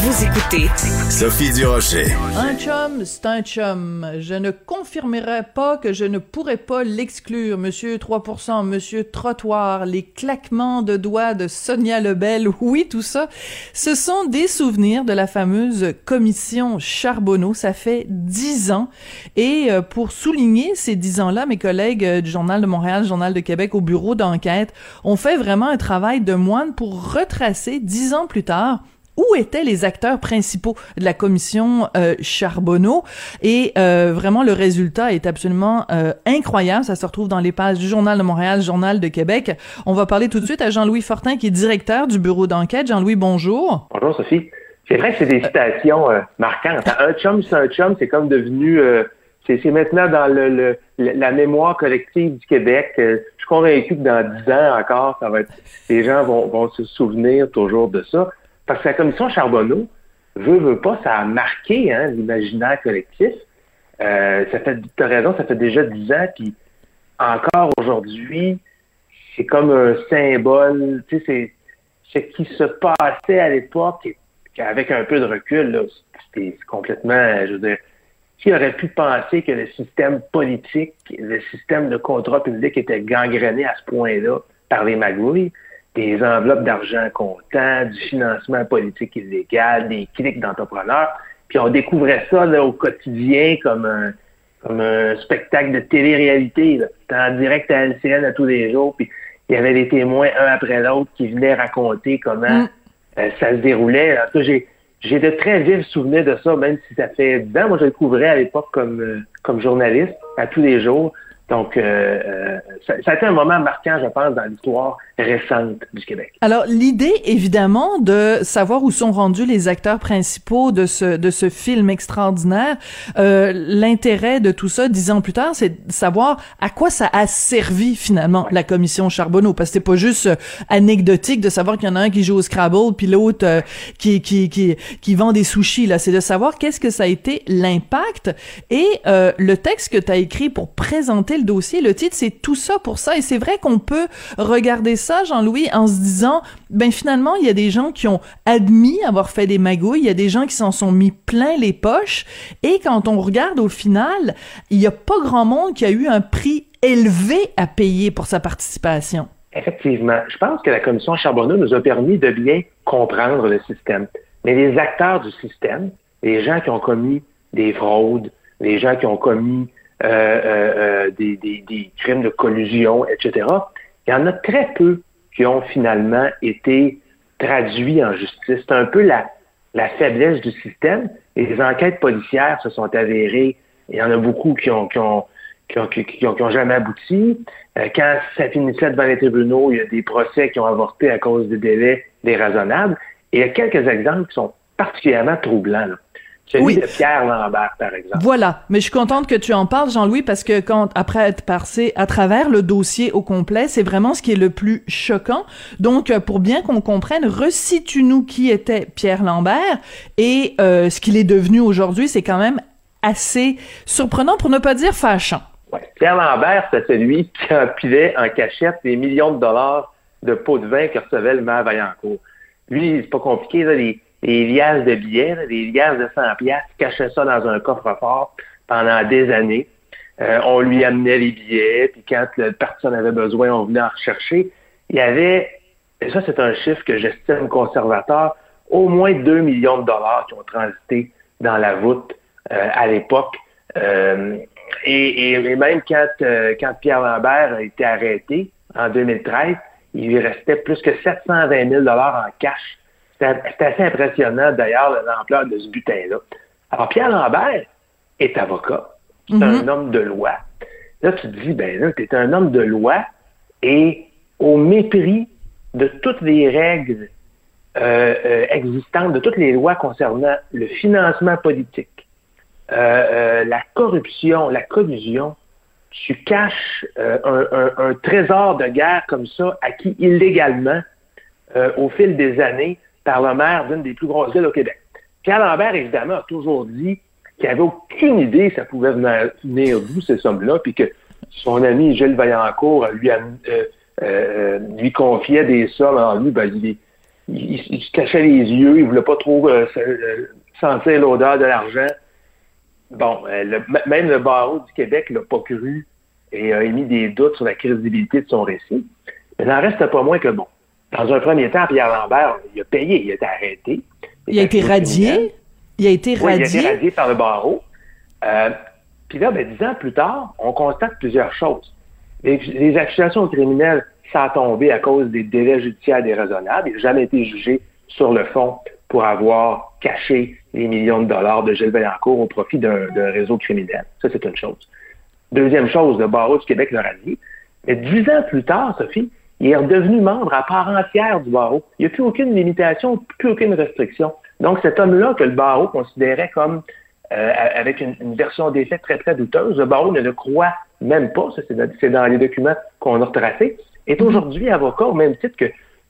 Vous écoutez Sophie Durocher. Un chum, c'est un chum. Je ne confirmerai pas que je ne pourrais pas l'exclure. Monsieur 3%, Monsieur Trottoir, les claquements de doigts de Sonia Lebel, oui, tout ça, ce sont des souvenirs de la fameuse commission Charbonneau. Ça fait dix ans. Et euh, pour souligner ces dix ans-là, mes collègues euh, du Journal de Montréal, Journal de Québec, au bureau d'enquête, ont fait vraiment un travail de moine pour retracer dix ans plus tard où étaient les acteurs principaux de la commission euh, Charbonneau. Et euh, vraiment le résultat est absolument euh, incroyable. Ça se retrouve dans les pages du journal de Montréal Journal de Québec. On va parler tout de suite à Jean-Louis Fortin qui est directeur du bureau d'enquête. Jean-Louis bonjour. Bonjour Sophie. C'est vrai que c'est des citations marquantes. Un chum c'est un chum. C'est comme devenu c'est maintenant dans le, la mémoire collective du Québec. Je suis convaincu que dans dix ans encore, ça va être, les gens vont, vont se souvenir toujours de ça. Parce que la commission Charbonneau, veut, veut pas, ça a marqué hein, l'imaginaire collectif. Euh, ça raison, ça fait déjà dix ans, puis encore aujourd'hui, c'est comme un symbole, tu sais, c'est ce qui se passait à l'époque, avec un peu de recul, c'était complètement, je veux dire, qui aurait pu penser que le système politique, le système de contrat public était gangréné à ce point-là par les magouilles? Des enveloppes d'argent comptant, du financement politique illégal, des clics d'entrepreneurs. Puis on découvrait ça là, au quotidien comme un, comme un spectacle de télé-réalité. C'était en direct à LCN à tous les jours. Puis il y avait des témoins un après l'autre qui venaient raconter comment mm. euh, ça se déroulait. j'ai, j'ai de très vifs souvenirs de ça, même si ça fait 10 ans. Moi, je le couvrais à l'époque comme, euh, comme journaliste à tous les jours. Donc, euh, euh, ça, ça, a été un moment marquant, je pense, dans l'histoire récente du Québec. Alors, l'idée, évidemment, de savoir où sont rendus les acteurs principaux de ce, de ce film extraordinaire, euh, l'intérêt de tout ça, dix ans plus tard, c'est de savoir à quoi ça a servi, finalement, la commission Charbonneau. Parce que c'est pas juste euh, anecdotique de savoir qu'il y en a un qui joue au Scrabble, puis l'autre euh, qui, qui, qui, qui vend des sushis. Là, c'est de savoir qu'est-ce que ça a été l'impact. Et le texte que tu as écrit pour présenter le dossier. Le titre, c'est tout ça pour ça. Et c'est vrai qu'on peut regarder ça, Jean-Louis, en se disant, ben finalement, il y a des gens qui ont admis avoir fait des magouilles, il y a des gens qui s'en sont mis plein les poches. Et quand on regarde au final, il n'y a pas grand monde qui a eu un prix élevé à payer pour sa participation. Effectivement. Je pense que la commission Charbonneau nous a permis de bien comprendre le système. Mais les acteurs du système, les gens qui ont commis des fraudes, les gens qui ont commis euh, euh, euh, des, crimes de collusion, etc. Il y en a très peu qui ont finalement été traduits en justice. C'est un peu la, faiblesse du système. Les enquêtes policières se sont avérées. Il y en a beaucoup qui ont, qui ont, qui ont, qui ont, jamais abouti. quand ça finissait devant les tribunaux, il y a des procès qui ont avorté à cause des délais déraisonnables. Et il y a quelques exemples qui sont particulièrement troublants. Celui oui. de Pierre Lambert, par exemple. Voilà. Mais je suis contente que tu en parles, Jean-Louis, parce que quand, après être passé à travers le dossier au complet, c'est vraiment ce qui est le plus choquant. Donc, euh, pour bien qu'on comprenne, resitue-nous qui était Pierre Lambert et euh, ce qu'il est devenu aujourd'hui, c'est quand même assez surprenant, pour ne pas dire fâchant. Ouais. Pierre Lambert, c'est celui qui empilait en cachette des millions de dollars de pots de vin que recevait le maire Vaillancourt. Lui, c'est pas compliqué, là, les des liasses de billets, des liasses de 100 pièces, cachait ça dans un coffre-fort pendant des années. Euh, on lui amenait les billets, puis quand le personne avait besoin, on venait en rechercher. Il y avait, et ça c'est un chiffre que j'estime conservateur, au moins 2 millions de dollars qui ont transité dans la voûte euh, à l'époque. Euh, et, et, même quand, quand Pierre Lambert a été arrêté en 2013, il lui restait plus que 720 000 dollars en cash c'est assez impressionnant, d'ailleurs, l'ampleur de ce butin-là. Alors, Pierre Lambert est avocat. C'est un mhm. homme de loi. Là, tu te dis, ben là, tu es un homme de loi et au mépris de toutes les règles euh, euh, existantes, de toutes les lois concernant le financement politique, euh, la corruption, la collusion, tu caches un, un, trésor de guerre comme ça acquis illégalement au fil des années par le maire d'une des plus grosses villes au Québec. Pierre Lambert, évidemment, a toujours dit qu'il n'avait aucune idée que ça pouvait venir, d'où ces sommes-là, puis que son ami Gilles Vaillancourt lui a, euh, euh, lui confiait des sommes en lui, ben, il, se cachait les yeux, il voulait pas trop sentir l'odeur de l'argent. Bon, même le barreau du Québec l'a pas cru et a émis des doutes sur la crédibilité de son récit. Mais il n'en reste pas moins que, bon, dans un premier temps, Pierre Lambert, il a payé, il a été arrêté. Il a été radié? Il a été radié? il a été radié? par le barreau. Euh, puis là, ben, dix ans plus tard, on constate plusieurs choses. Les, accusations criminelles, ça a tombé à cause des délais judiciaires déraisonnables. Il n'a jamais été jugé sur le fond pour avoir caché les millions de dollars de Gilles Vaillancourt au profit d'un réseau criminel. Ça, c'est une chose. Deuxième chose, le barreau du Québec l'a radié. Mais dix ans plus tard, Sophie, il est redevenu membre à part entière du barreau. Il n'y a plus aucune limitation, plus aucune restriction. Donc, cet homme-là que le barreau considérait comme euh, avec une, version des faits très, très douteuse, le barreau ne le croit même pas, ça c'est dans les documents qu'on a retracés, est aujourd'hui avocat au même titre que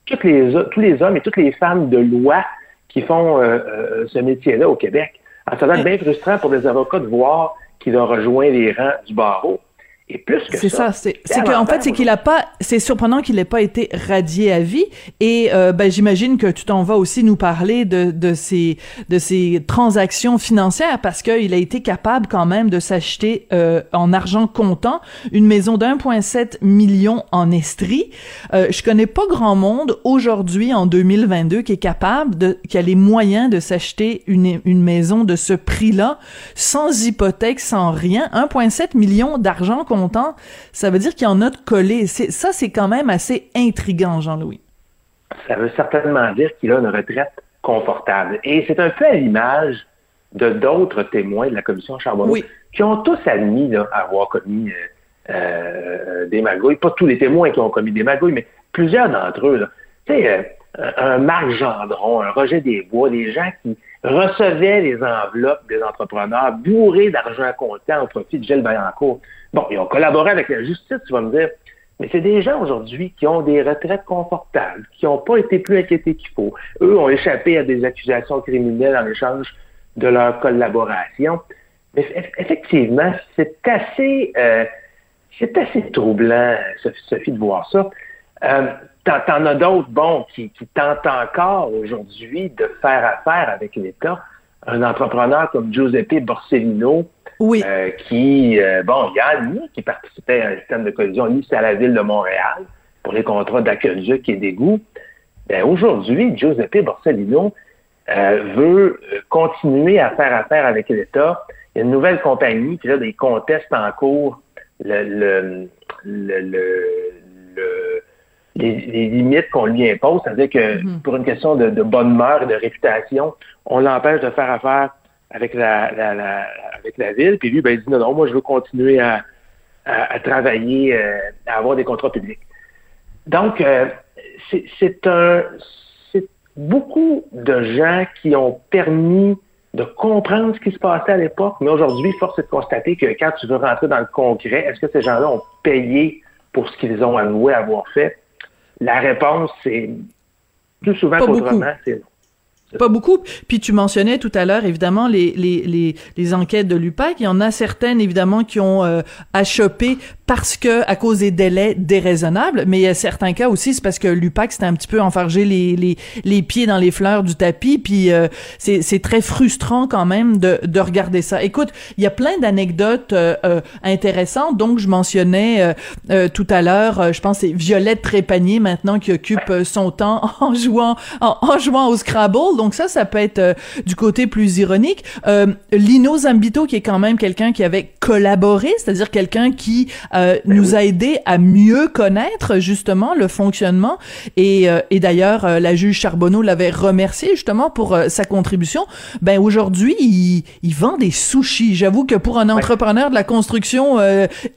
toutes les, tous les hommes et toutes les femmes de loi qui font euh, euh, ce métier-là au Québec. Alors, ça va être bien frustrant pour les avocats de voir qu'il a rejoint les rangs du barreau. Et plus que c'est ça, c'est qu'en fait c'est qu'il a pas, c'est surprenant qu'il n'ait pas été radié à vie. Et euh, ben j'imagine que tu t'en vas aussi nous parler de de ces de ces transactions financières parce qu'il a été capable quand même de s'acheter euh, en argent comptant une maison d'1,7 million en Estrie. Euh, je connais pas grand monde aujourd'hui en 2022 qui est capable de qui a les moyens de s'acheter une une maison de ce prix-là sans hypothèque, sans rien, 1,7 million d'argent ça veut dire qu'il y en a de collé. Ça, c'est quand même assez intriguant, Jean-Louis. Ça veut certainement dire qu'il a une retraite confortable. Et c'est un peu à l'image de d'autres témoins de la commission Charbonneau qui ont tous admis avoir commis euh, euh, des magouilles. Pas tous les témoins qui ont commis des magouilles, mais plusieurs d'entre eux. Tu sais, euh, un Marc Gendron, un Roger Desbois, des gens qui recevaient les enveloppes des entrepreneurs bourrés d'argent comptant au profit de Gilles Vaillancourt. Bon, ils ont collaboré avec la justice, tu vas me dire. Mais c'est des gens aujourd'hui qui ont des retraites confortables, qui n'ont pas été plus inquiétés qu'il faut. Eux ont échappé à des accusations criminelles en échange de leur collaboration. Mais effectivement, c'est assez, euh, c'est assez troublant, Sophie, de voir ça. Euh, T'en as d'autres, bon, qui, qui tentent encore aujourd'hui de faire affaire avec l'État. Un entrepreneur comme Giuseppe Borsellino, oui. Euh, qui, euh, bon, Yann, qui participait à un système de collision, lui, c'est à la ville de Montréal pour les contrats d'aqueduc et d'égout. Ben, aujourd'hui, Giuseppe Borsellino euh, veut continuer à faire affaire avec l'État. Il y a une nouvelle compagnie, puis là, des contestes en cours le, le, le, les, limites qu'on lui impose, c'est-à-dire que mm-hmm. pour une question de, de bonne mœur et de réputation, on l'empêche de faire affaire avec la, la, la, avec la ville. Puis lui, ben, il dit non, non, moi, je veux continuer à, à, travailler, euh, à avoir des contrats publics. Donc, euh, c'est un, c'est beaucoup de gens qui ont permis de comprendre ce qui se passait à l'époque, mais aujourd'hui, force est de constater que quand tu veux rentrer dans le concret, est-ce que ces gens-là ont payé pour ce qu'ils ont avoué avoir fait? La réponse, c'est plus souvent qu'autrement, c'est. Pas beaucoup. Puis tu mentionnais tout à l'heure, évidemment, les, les, les, les, enquêtes de l'UPAC. Il y en a certaines, évidemment, qui ont euh, achoppé parce que, à cause des délais déraisonnables, mais il y a certains cas aussi, c'est parce que l'UPAC, c'était un petit peu enfarger les, les, les pieds dans les fleurs du tapis, puis euh, c'est très frustrant quand même de, de regarder ça. Écoute, il y a plein d'anecdotes euh, euh intéressantes, donc je mentionnais tout à l'heure, je pense c'est Violette Trépanier maintenant qui occupe son temps en jouant en jouant au Scrabble donc ça, ça peut être euh, du côté plus ironique. Euh, Lino Zambito, qui est quand même quelqu'un qui avait collaboré, c'est-à-dire quelqu'un qui euh, ben nous a aidé à mieux connaître justement le fonctionnement. Et, et d'ailleurs, la juge Charbonneau l'avait remercié justement pour sa contribution. Ben aujourd'hui, il, il, vend des sushis. J'avoue que pour un entrepreneur de la construction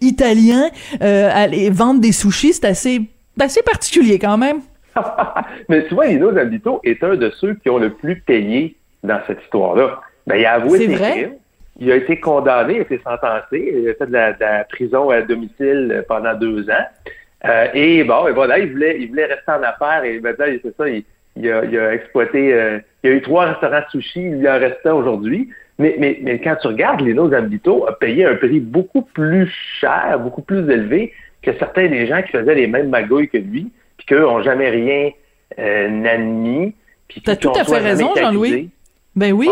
italien, aller vendre des sushis, c'est assez, assez particulier quand même. Mais tu vois, Lino Zambito est un de ceux qui ont le plus payé dans cette histoire-là. Ben, il a avoué ses crimes. Il a été condamné, il a été sentencé. Il a fait de la, prison à domicile pendant deux ans. Euh, et bon, et voilà, il voulait, il voulait rester en affaires et maintenant, c'est ça, il, a, il, a, exploité. Euh, il y a eu trois restaurants de sushi, il y en reste aujourd'hui. Mais, mais, mais quand tu regardes, Lino Zambito a payé un prix beaucoup plus cher, beaucoup plus élevé que certains des gens qui faisaient les mêmes magouilles que lui, puis qu'eux n'ont jamais rien euh, admis. T'as tout à fait raison, Jean-Louis. Ben oui.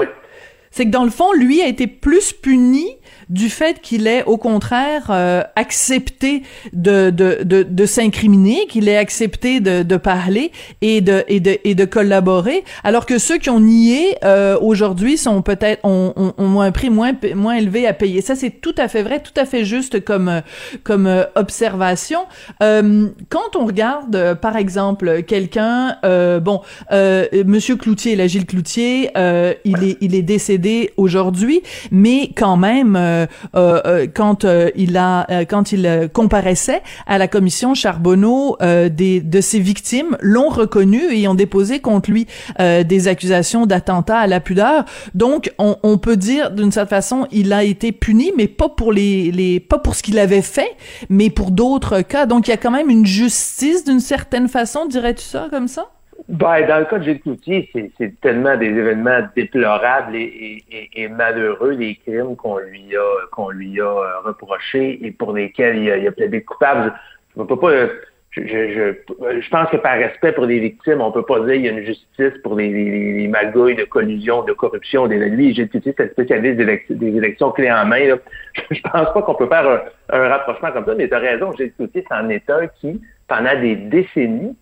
C'est que dans le fond, lui a été plus puni du fait qu'il ait au contraire euh, accepté de de de, de s'incriminer, qu'il ait accepté de, de parler et de et de et de collaborer, alors que ceux qui ont nié euh, aujourd'hui sont peut-être ont, ont, ont, un prix moins moins élevé à payer. Ça c'est tout à fait vrai, tout à fait juste comme comme euh, observation. Euh, quand on regarde par exemple quelqu'un, bon, Monsieur Cloutier, la Gilles Cloutier, il est il est décédé aujourd'hui, mais quand même euh, euh, euh, quand il a quand il comparaissait à la commission Charbonneau des de ses victimes l'ont reconnu et ont déposé contre lui des accusations d'attentat à la pudeur. Donc on, on peut dire d'une certaine façon il a été puni mais pas pour les les pas pour ce qu'il avait fait mais pour d'autres cas. Donc il y a quand même une justice d'une certaine façon, dirais-tu ça comme ça? Ben, dans le cas de Gilles Cloutier, c'est tellement des événements déplorables et, malheureux, les crimes qu'on lui a qu'on lui a euh, reprochés et pour lesquels il a, il a plaidé coupable. Je, peux pas. Je, je, je, pense que par respect pour les victimes, on peut pas dire qu'il y a une justice pour les, les, les magouilles de collusion, de corruption. Lui, Gilles Cloutier, c'est spécialiste des, élections, clés en main. Là. Je pense pas qu'on peut faire un, un rapprochement comme ça, mais tu as raison, Gilles Cloutier, c'est un État qui, pendant des décennies,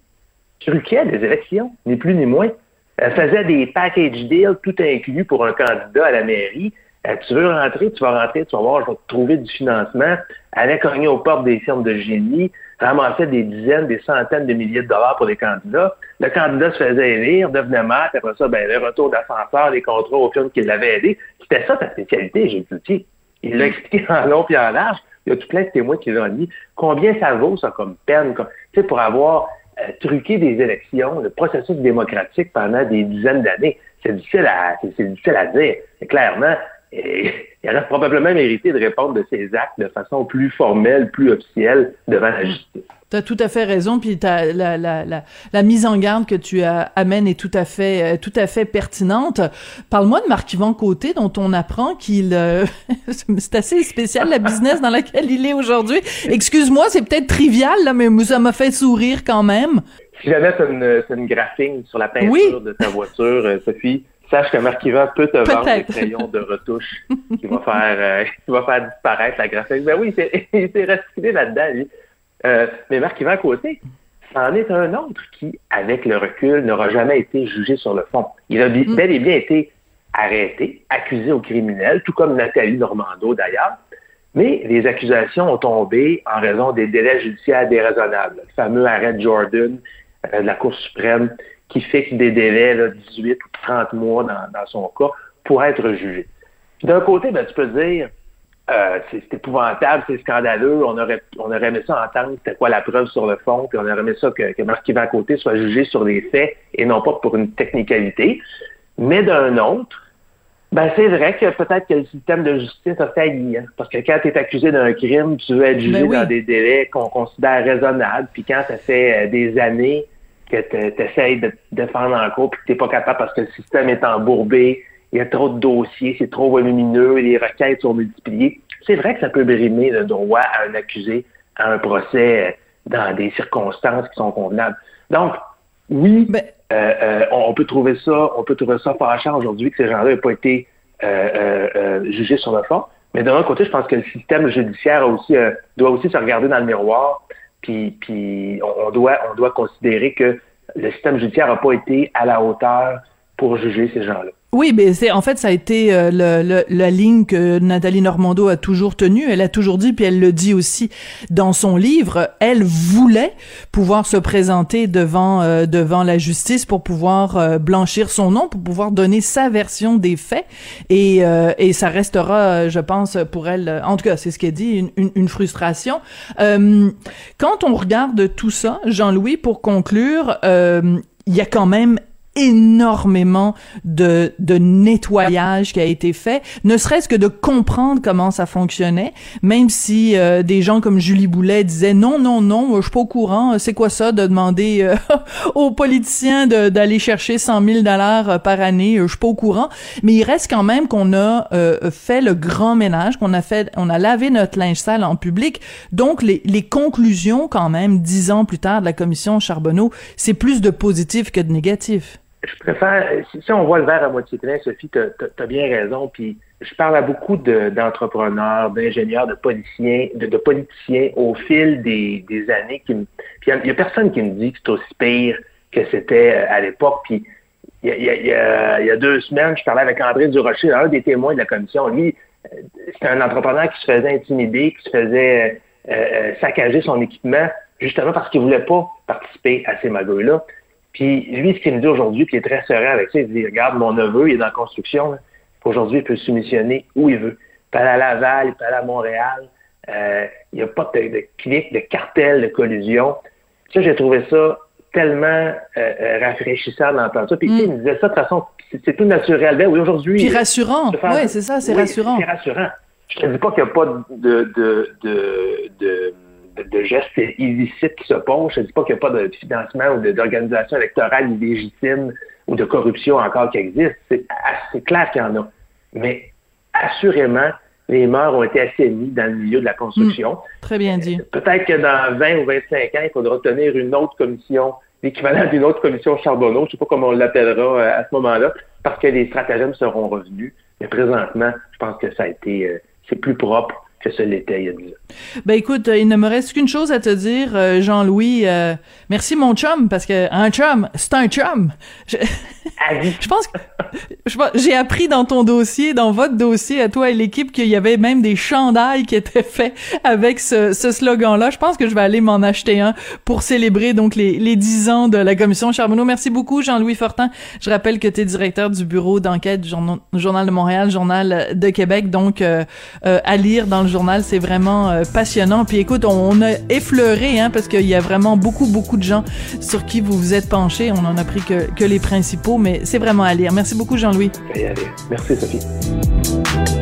truquait des élections, ni plus ni moins. Elle faisait des package deals tout inclus pour un candidat à la mairie. Euh, tu veux rentrer, tu vas rentrer, tu vas voir, je vais te trouver du financement. Elle allait cogner aux portes des firmes de génie, ramassait des dizaines, des centaines de milliers de dollars pour des candidats. Le candidat se faisait élire, devenait maire, après ça, ben, le retour d'ascenseur, les contrats aux firmes qui l'avaient aidé. C'était ça ta spécialité, j'ai dit. Il l'a expliqué en long et en large. Il y a tout plein de témoins qui l'ont dit. Combien ça vaut, ça, comme peine? Tu sais, pour avoir truquer des élections, le processus démocratique pendant des dizaines d'années. C'est difficile à, difficile à dire. Clairement, il aurait probablement mérité de répondre de ses actes de façon plus formelle, plus officielle devant la justice. T'as tout à fait raison, puis la, la, la, la, mise en garde que tu as, amènes est tout à fait euh, tout à fait pertinente. Parle-moi de Marc-Yvan Côté, dont on apprend qu'il euh, c'est assez spécial la business dans laquelle il est aujourd'hui. Excuse-moi, c'est peut-être trivial là, mais ça m'a fait sourire quand même. Si jamais c'est une, une sur la peinture de ta voiture, euh, Sophie, sache que Marc-Yvan peut te vendre des crayons de retouche qui va faire qui va faire disparaître la graphine. Ben oui, il s'est recyclé là-dedans, lui. Euh, mais Marc-Yvan Côté, c'en est un autre qui, avec le recul, n'aura jamais été jugé sur le fond. Il a mm. bel et bien été arrêté, accusé au criminel, tout comme Nathalie Normando d'ailleurs. Mais les accusations ont tombé en raison des délais judiciaires déraisonnables. Le fameux arrêt de Jordan euh, de la Cour suprême qui fixe des délais de 18 ou 30 mois dans, dans son cas pour être jugé. D'un côté, ben, tu peux dire, euh, c'est épouvantable, c'est scandaleux. On aurait, on aurait aimé ça entendre c'était quoi la preuve sur le fond, puis on aurait aimé ça que, que à côté soit jugé sur les faits et non pas pour une technicalité. Mais d'un autre, ben c'est vrai que peut-être que le système de justice a failli. Hein, parce que quand tu es accusé d'un crime, tu veux être jugé ben dans des délais qu'on considère raisonnables. Puis quand ça fait euh, des années que tu essayes de te défendre en cours puis que tu n'es pas capable parce que le système est embourbé, il y a trop de dossiers, c'est trop volumineux, les requêtes sont multipliées. C'est vrai que ça peut brimer le droit à un accusé à un procès dans des circonstances qui sont convenables. Donc, oui, ben euh, euh, on peut trouver ça, on peut trouver ça fâchant aujourd'hui que ces gens-là n'aient pas été euh, jugés sur le fond. Mais d'un autre côté, je pense que le système judiciaire aussi, doit aussi se regarder dans le miroir, puis, puis on, doit, on doit considérer que le système judiciaire n'a pas été à la hauteur pour juger ces gens-là. Oui, mais c'est en fait ça a été euh, le, la ligne que Nathalie Normando a toujours tenue. Elle a toujours dit, puis elle le dit aussi dans son livre, elle voulait pouvoir se présenter devant euh, devant la justice pour pouvoir euh, blanchir son nom, pour pouvoir donner sa version des faits, et et ça restera, je pense, pour elle, en tout cas, c'est ce qu'elle dit, une, une, une frustration. quand on regarde tout ça, Jean-Louis, pour conclure, il y a quand même énormément de, de nettoyage qui a été fait, ne serait-ce que de comprendre comment ça fonctionnait, même si euh, des gens comme Julie Boulet disaient non, non, non, je suis pas au courant, c'est quoi ça de demander euh, aux politiciens d'aller chercher 100 000 dollars euh, par année, je suis pas au courant, mais il reste quand même qu'on a fait le grand ménage, qu'on a fait, on a lavé notre linge sale en public, donc les, les conclusions quand même, dix ans plus tard de la commission Charbonneau, c'est plus de positif que de négatif je préfère, si, on voit le verre à moitié plein, Sophie, tu as, bien raison. Puis je parle à beaucoup d'entrepreneurs, d'ingénieurs, de politiciens, de, politiciens au fil des, années. Puis il y, a personne qui me dit que c'est aussi pire que c'était euh, à l'époque. Puis il y, a, deux semaines, je parlais avec André Durocher, un des témoins de la commission. Lui, euh, c'était un entrepreneur qui se faisait intimider, qui se faisait euh, saccager son équipement, justement parce qu'il voulait pas participer à ces magouilles-là. Puis lui, ce qu'il me dit aujourd'hui, puis il est très serein avec ça, il dit, regarde, mon neveu, il est dans la construction. Aujourd'hui, il peut soumissionner où il veut. Il peut aller à Laval, il peut aller à Montréal. Euh, il n'y a pas de, de clic, de cartel, de collusion. Ça, j'ai trouvé ça tellement euh, euh, rafraîchissant d'entendre ça. Puis il me disait ça de toute façon, c'est tout naturel. Ben oui, aujourd'hui. Puis rassurant. Oui, c'est ça, c'est rassurant. C'est rassurant. Je te dis pas qu'il n'y a pas de, de, de, de de, gestes illicites qui se posent. Je ne dis pas qu'il n'y a pas de financement ou d'organisation électorale illégitime ou de corruption encore qui existe. C'est clair qu'il y en a. Mais assurément, les mœurs ont été assainis dans le milieu de la construction. Hmm. très bien dit. Euh, peut-être que dans 20 ou 25 ans, il faudra tenir une autre commission, l'équivalent d'une autre commission Charbonneau, je ne sais pas comment on l'appellera euh, à ce moment-là, parce que les stratagèmes seront revenus. Mais présentement, je pense que ça a été, euh, c'est plus propre que ce l'était il y a 10 ans. Ben écoute, il ne me reste qu'une chose à te dire, euh, Jean-Louis. Euh, merci mon chum, parce que un chum, c'est un chum. Je, je pense que j'ai appris dans ton dossier, dans votre dossier à toi et l'équipe, qu'il y avait même des chandails qui étaient faits avec ce, ce slogan-là. Je pense que je vais aller m'en acheter un pour célébrer donc les, les 10 ans de la commission Charbonneau. Merci beaucoup, Jean-Louis Fortin. Je rappelle que tu es directeur du bureau d'enquête du Journal de Montréal, Journal de Québec, donc euh, à lire dans le journal. C'est vraiment euh, passionnant. Puis écoute, on, a effleuré, hein, parce qu'il y a vraiment beaucoup, beaucoup de gens sur qui vous vous êtes penchés. On en a pris que, que les principaux, mais c'est vraiment à lire. Merci beaucoup, Jean-Louis. Merci, Sophie.